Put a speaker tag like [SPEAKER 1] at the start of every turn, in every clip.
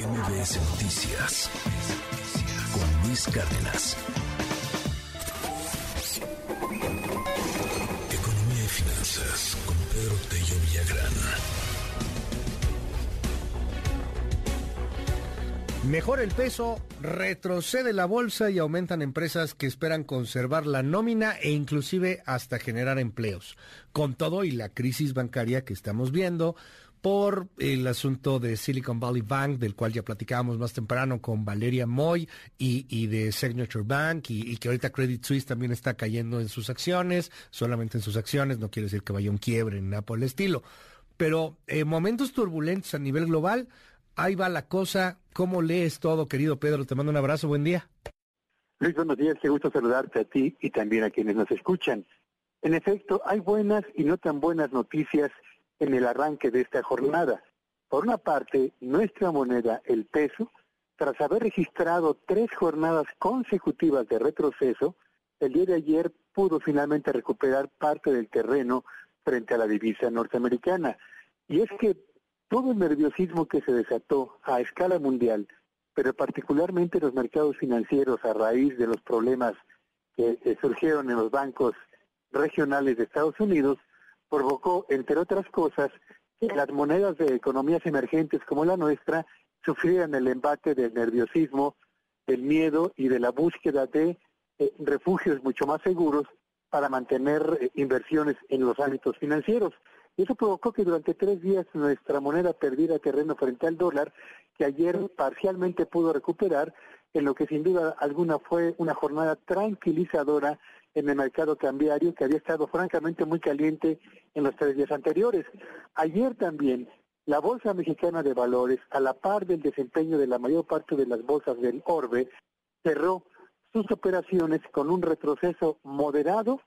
[SPEAKER 1] MBS Noticias con Luis Cárdenas. Economía y finanzas con Pedro Tello Villagrán.
[SPEAKER 2] Mejor el peso, retrocede la bolsa y aumentan empresas que esperan conservar la nómina e inclusive hasta generar empleos. Con todo y la crisis bancaria que estamos viendo, por el asunto de Silicon Valley Bank, del cual ya platicábamos más temprano con Valeria Moy y, de Signature Bank, y, que ahorita Credit Suisse también está cayendo en sus acciones, solamente en sus acciones, no quiere decir que vaya un quiebre ni nada por el estilo. Pero en momentos turbulentos a nivel global, ahí va la cosa. ¿Cómo lees todo, querido Pedro? Te mando un abrazo, buen día.
[SPEAKER 3] Luis, buenos días, qué gusto saludarte a ti y también a quienes nos escuchan. En efecto, hay buenas y no tan buenas noticias en el arranque de esta jornada. Por una parte, nuestra moneda, el peso, tras haber registrado tres jornadas consecutivas de retroceso, el día de ayer pudo finalmente recuperar parte del terreno frente a la divisa norteamericana. Y es que todo el nerviosismo que se desató a escala mundial, pero particularmente en los mercados financieros a raíz de los problemas que surgieron en los bancos regionales de Estados Unidos, provocó, entre otras cosas, que las monedas de economías emergentes como la nuestra sufrieran el embate del nerviosismo, del miedo y de la búsqueda de eh, refugios mucho más seguros para mantener eh, inversiones en los ámbitos financieros. Y eso provocó que durante tres días nuestra moneda perdiera terreno frente al dólar, que ayer parcialmente pudo recuperar, en lo que sin duda alguna fue una jornada tranquilizadora en el mercado cambiario que había estado francamente muy caliente en los tres días anteriores. Ayer también la Bolsa Mexicana de Valores, a la par del desempeño de la mayor parte de las bolsas del Orbe, cerró sus operaciones con un retroceso moderado,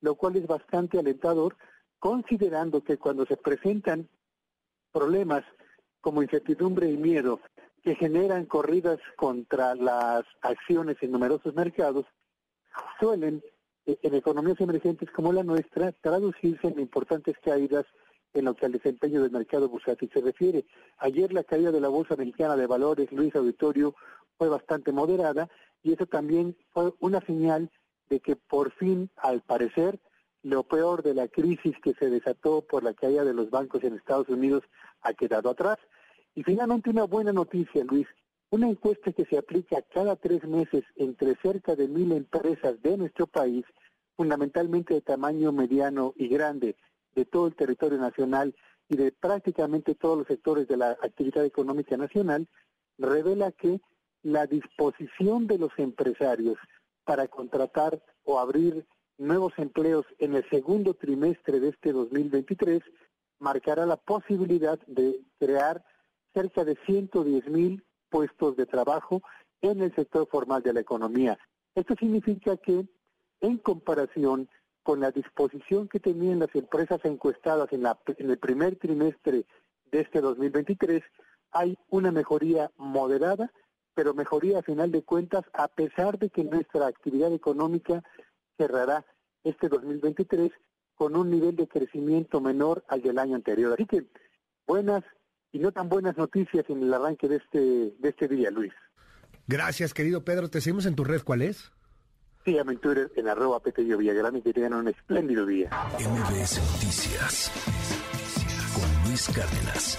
[SPEAKER 3] lo cual es bastante alentador, considerando que cuando se presentan problemas como incertidumbre y miedo que generan corridas contra las acciones en numerosos mercados, suelen en economías emergentes como la nuestra traducirse en importantes caídas en lo que al desempeño del mercado bursátil se refiere. Ayer la caída de la Bolsa Mexicana de Valores, Luis Auditorio, fue bastante moderada y eso también fue una señal de que por fin, al parecer, lo peor de la crisis que se desató por la caída de los bancos en Estados Unidos ha quedado atrás. Y finalmente una buena noticia, Luis. Una encuesta que se aplica cada tres meses entre cerca de mil empresas de nuestro país, fundamentalmente de tamaño mediano y grande, de todo el territorio nacional y de prácticamente todos los sectores de la actividad económica nacional, revela que la disposición de los empresarios para contratar o abrir nuevos empleos en el segundo trimestre de este 2023 marcará la posibilidad de crear cerca de 110 mil puestos de trabajo en el sector formal de la economía. Esto significa que, en comparación con la disposición que tenían las empresas encuestadas en, la, en el primer trimestre de este 2023, hay una mejoría moderada, pero mejoría a final de cuentas, a pesar de que nuestra actividad económica cerrará este 2023 con un nivel de crecimiento menor al del año anterior. Así que buenas y no tan buenas noticias en el arranque de este, de este día, Luis.
[SPEAKER 2] Gracias, querido Pedro. Te seguimos en tu red, ¿cuál es?
[SPEAKER 3] Sí, en Twitter, en arroba Petello Villagrán y que tengan un espléndido día.
[SPEAKER 1] MBS Noticias con Luis Cárdenas.